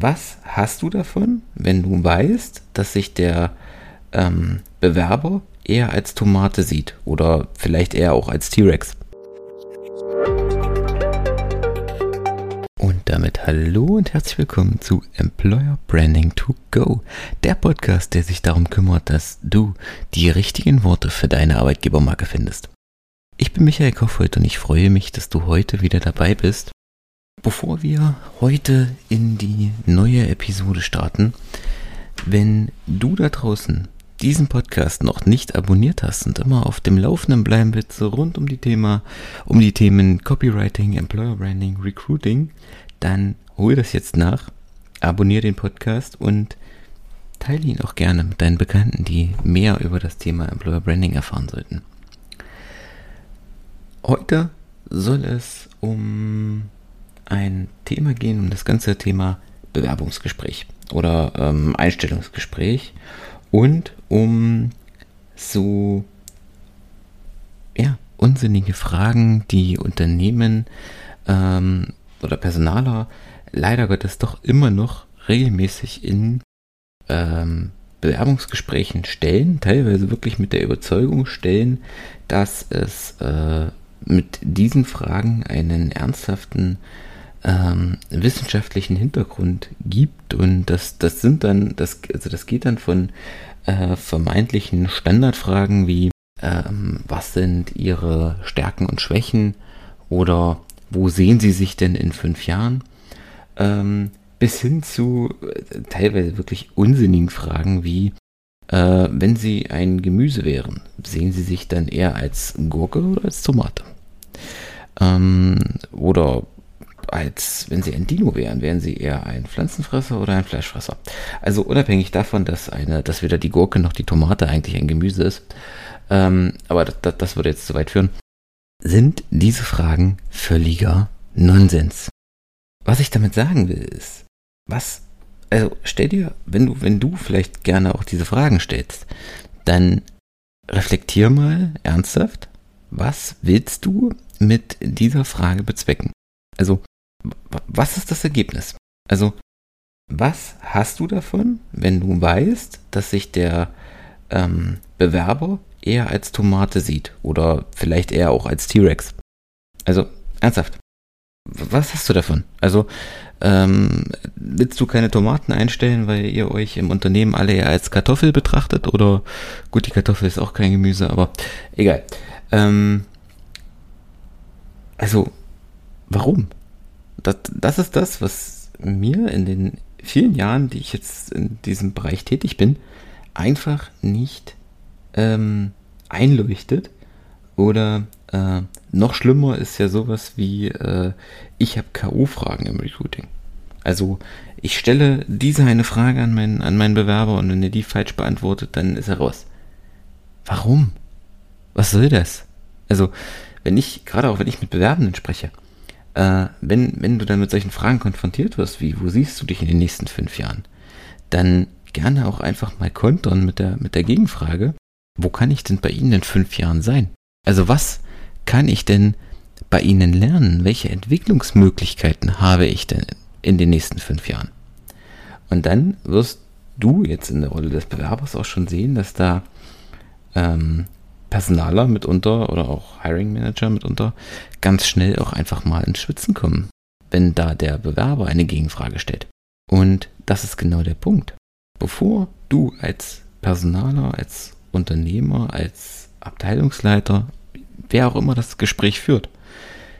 was hast du davon, wenn du weißt, dass sich der ähm, Bewerber eher als Tomate sieht oder vielleicht eher auch als T-Rex? Und damit hallo und herzlich willkommen zu Employer Branding to Go, der Podcast, der sich darum kümmert, dass du die richtigen Worte für deine Arbeitgebermarke findest. Ich bin Michael Kaufhold und ich freue mich, dass du heute wieder dabei bist Bevor wir heute in die neue Episode starten, wenn du da draußen diesen Podcast noch nicht abonniert hast und immer auf dem Laufenden bleiben willst, rund um die Thema, um die Themen Copywriting, Employer Branding, Recruiting, dann hol das jetzt nach, abonniere den Podcast und teile ihn auch gerne mit deinen Bekannten, die mehr über das Thema Employer Branding erfahren sollten. Heute soll es um ein Thema gehen, um das ganze Thema Bewerbungsgespräch oder ähm, Einstellungsgespräch und um so ja, unsinnige Fragen, die Unternehmen ähm, oder Personaler leider Gottes doch immer noch regelmäßig in ähm, Bewerbungsgesprächen stellen, teilweise wirklich mit der Überzeugung stellen, dass es äh, mit diesen Fragen einen ernsthaften ähm, wissenschaftlichen Hintergrund gibt und das, das sind dann, das, also das geht dann von äh, vermeintlichen Standardfragen wie ähm, was sind ihre Stärken und Schwächen oder wo sehen sie sich denn in fünf Jahren ähm, bis hin zu äh, teilweise wirklich unsinnigen Fragen wie äh, wenn sie ein Gemüse wären, sehen sie sich dann eher als Gurke oder als Tomate? Ähm, oder als wenn sie ein Dino wären, wären sie eher ein Pflanzenfresser oder ein Fleischfresser. Also unabhängig davon, dass eine, dass weder die Gurke noch die Tomate eigentlich ein Gemüse ist, ähm, aber das, das würde jetzt zu weit führen, sind diese Fragen völliger Nonsens. Was ich damit sagen will, ist, was, also stell dir, wenn du, wenn du vielleicht gerne auch diese Fragen stellst, dann reflektier mal ernsthaft, was willst du mit dieser Frage bezwecken? Also, was ist das Ergebnis? Also, was hast du davon, wenn du weißt, dass sich der ähm, Bewerber eher als Tomate sieht oder vielleicht eher auch als T-Rex? Also, ernsthaft. Was hast du davon? Also, ähm, willst du keine Tomaten einstellen, weil ihr euch im Unternehmen alle eher als Kartoffel betrachtet? Oder gut, die Kartoffel ist auch kein Gemüse, aber egal. Ähm, also, warum? Das, das ist das, was mir in den vielen Jahren, die ich jetzt in diesem Bereich tätig bin, einfach nicht ähm, einleuchtet. Oder äh, noch schlimmer ist ja sowas wie, äh, ich habe K.O.-Fragen im Recruiting. Also ich stelle diese eine Frage an meinen, an meinen Bewerber und wenn er die falsch beantwortet, dann ist er raus. Warum? Was soll das? Also, wenn ich, gerade auch wenn ich mit Bewerbenden spreche, äh, wenn, wenn du dann mit solchen Fragen konfrontiert wirst, wie, wo siehst du dich in den nächsten fünf Jahren, dann gerne auch einfach mal kontern mit der, mit der Gegenfrage, wo kann ich denn bei Ihnen in fünf Jahren sein? Also was kann ich denn bei Ihnen lernen? Welche Entwicklungsmöglichkeiten habe ich denn in den nächsten fünf Jahren? Und dann wirst du jetzt in der Rolle des Bewerbers auch schon sehen, dass da ähm, Personaler mitunter oder auch Hiring Manager mitunter ganz schnell auch einfach mal ins Schwitzen kommen, wenn da der Bewerber eine Gegenfrage stellt. Und das ist genau der Punkt. Bevor du als Personaler, als Unternehmer, als Abteilungsleiter, wer auch immer das Gespräch führt,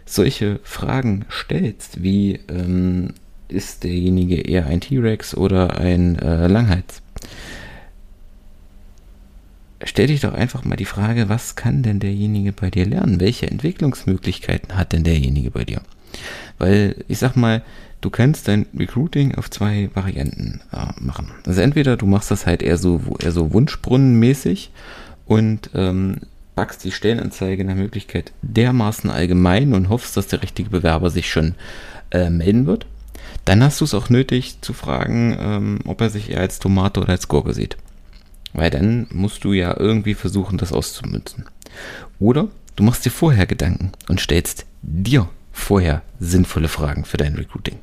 solche Fragen stellst, wie ähm, ist derjenige eher ein T-Rex oder ein äh, Langhals? Stell dich doch einfach mal die Frage, was kann denn derjenige bei dir lernen? Welche Entwicklungsmöglichkeiten hat denn derjenige bei dir? Weil ich sag mal, du kannst dein Recruiting auf zwei Varianten äh, machen. Also entweder du machst das halt eher so, eher so Wunschbrunnenmäßig und ähm, packst die Stellenanzeige nach Möglichkeit dermaßen allgemein und hoffst, dass der richtige Bewerber sich schon äh, melden wird. Dann hast du es auch nötig zu fragen, ähm, ob er sich eher als Tomate oder als Gurke sieht. Weil dann musst du ja irgendwie versuchen, das auszumünzen. Oder du machst dir vorher Gedanken und stellst dir vorher sinnvolle Fragen für dein Recruiting.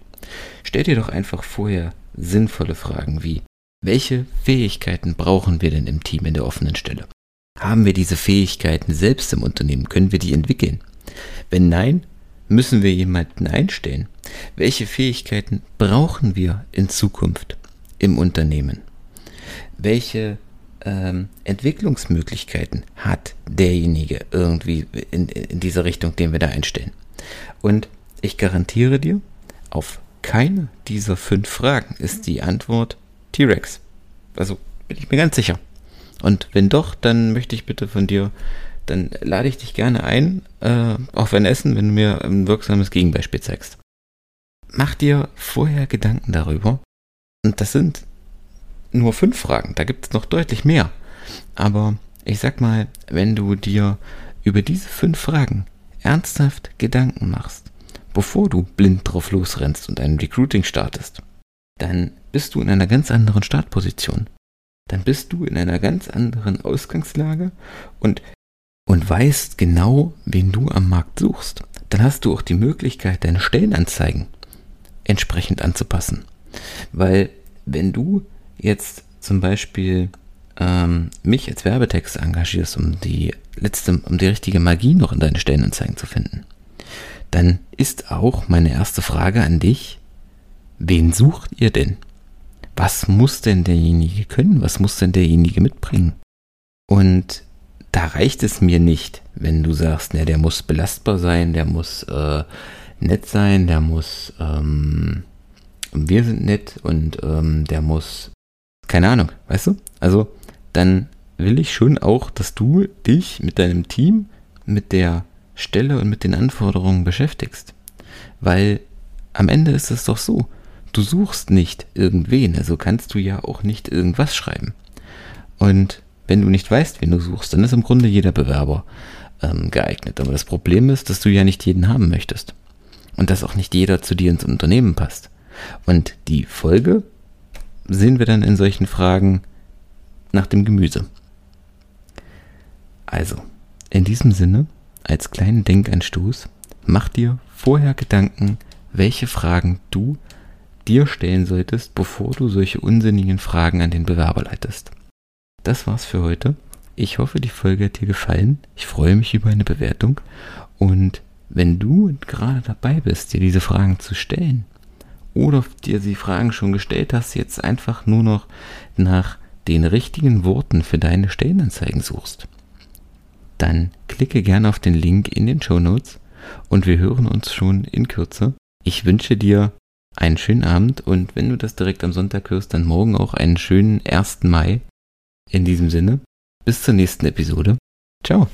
Stell dir doch einfach vorher sinnvolle Fragen wie, welche Fähigkeiten brauchen wir denn im Team in der offenen Stelle? Haben wir diese Fähigkeiten selbst im Unternehmen? Können wir die entwickeln? Wenn nein, müssen wir jemanden einstellen. Welche Fähigkeiten brauchen wir in Zukunft im Unternehmen? Welche ähm, Entwicklungsmöglichkeiten hat derjenige irgendwie in, in diese Richtung, den wir da einstellen? Und ich garantiere dir, auf keine dieser fünf Fragen ist die Antwort T-Rex. Also bin ich mir ganz sicher. Und wenn doch, dann möchte ich bitte von dir, dann lade ich dich gerne ein äh, auf ein Essen, wenn du mir ein wirksames Gegenbeispiel zeigst. Mach dir vorher Gedanken darüber. Und das sind nur fünf Fragen. Da gibt es noch deutlich mehr. Aber ich sag mal, wenn du dir über diese fünf Fragen ernsthaft Gedanken machst, bevor du blind drauf losrennst und ein Recruiting startest, dann bist du in einer ganz anderen Startposition. Dann bist du in einer ganz anderen Ausgangslage und, und weißt genau, wen du am Markt suchst. Dann hast du auch die Möglichkeit, deine Stellenanzeigen entsprechend anzupassen. Weil wenn du jetzt zum Beispiel ähm, mich als Werbetext engagierst, um die letzte, um die richtige Magie noch in deinen Stellenanzeigen zu finden, dann ist auch meine erste Frage an dich, wen sucht ihr denn? Was muss denn derjenige können? Was muss denn derjenige mitbringen? Und da reicht es mir nicht, wenn du sagst, ne, der muss belastbar sein, der muss äh, nett sein, der muss, ähm, wir sind nett und ähm, der muss, keine Ahnung, weißt du? Also, dann will ich schon auch, dass du dich mit deinem Team, mit der Stelle und mit den Anforderungen beschäftigst. Weil am Ende ist es doch so, du suchst nicht irgendwen, also kannst du ja auch nicht irgendwas schreiben. Und wenn du nicht weißt, wen du suchst, dann ist im Grunde jeder Bewerber ähm, geeignet. Aber das Problem ist, dass du ja nicht jeden haben möchtest. Und dass auch nicht jeder zu dir ins Unternehmen passt. Und die Folge sehen wir dann in solchen Fragen nach dem Gemüse. Also, in diesem Sinne, als kleinen Denkanstoß, mach dir vorher Gedanken, welche Fragen du dir stellen solltest, bevor du solche unsinnigen Fragen an den Bewerber leitest. Das war's für heute. Ich hoffe, die Folge hat dir gefallen. Ich freue mich über eine Bewertung. Und wenn du gerade dabei bist, dir diese Fragen zu stellen, oder dir die Fragen schon gestellt hast, jetzt einfach nur noch nach den richtigen Worten für deine Stellenanzeigen suchst, dann klicke gerne auf den Link in den Show Notes und wir hören uns schon in Kürze. Ich wünsche dir einen schönen Abend und wenn du das direkt am Sonntag hörst, dann morgen auch einen schönen 1. Mai. In diesem Sinne, bis zur nächsten Episode. Ciao.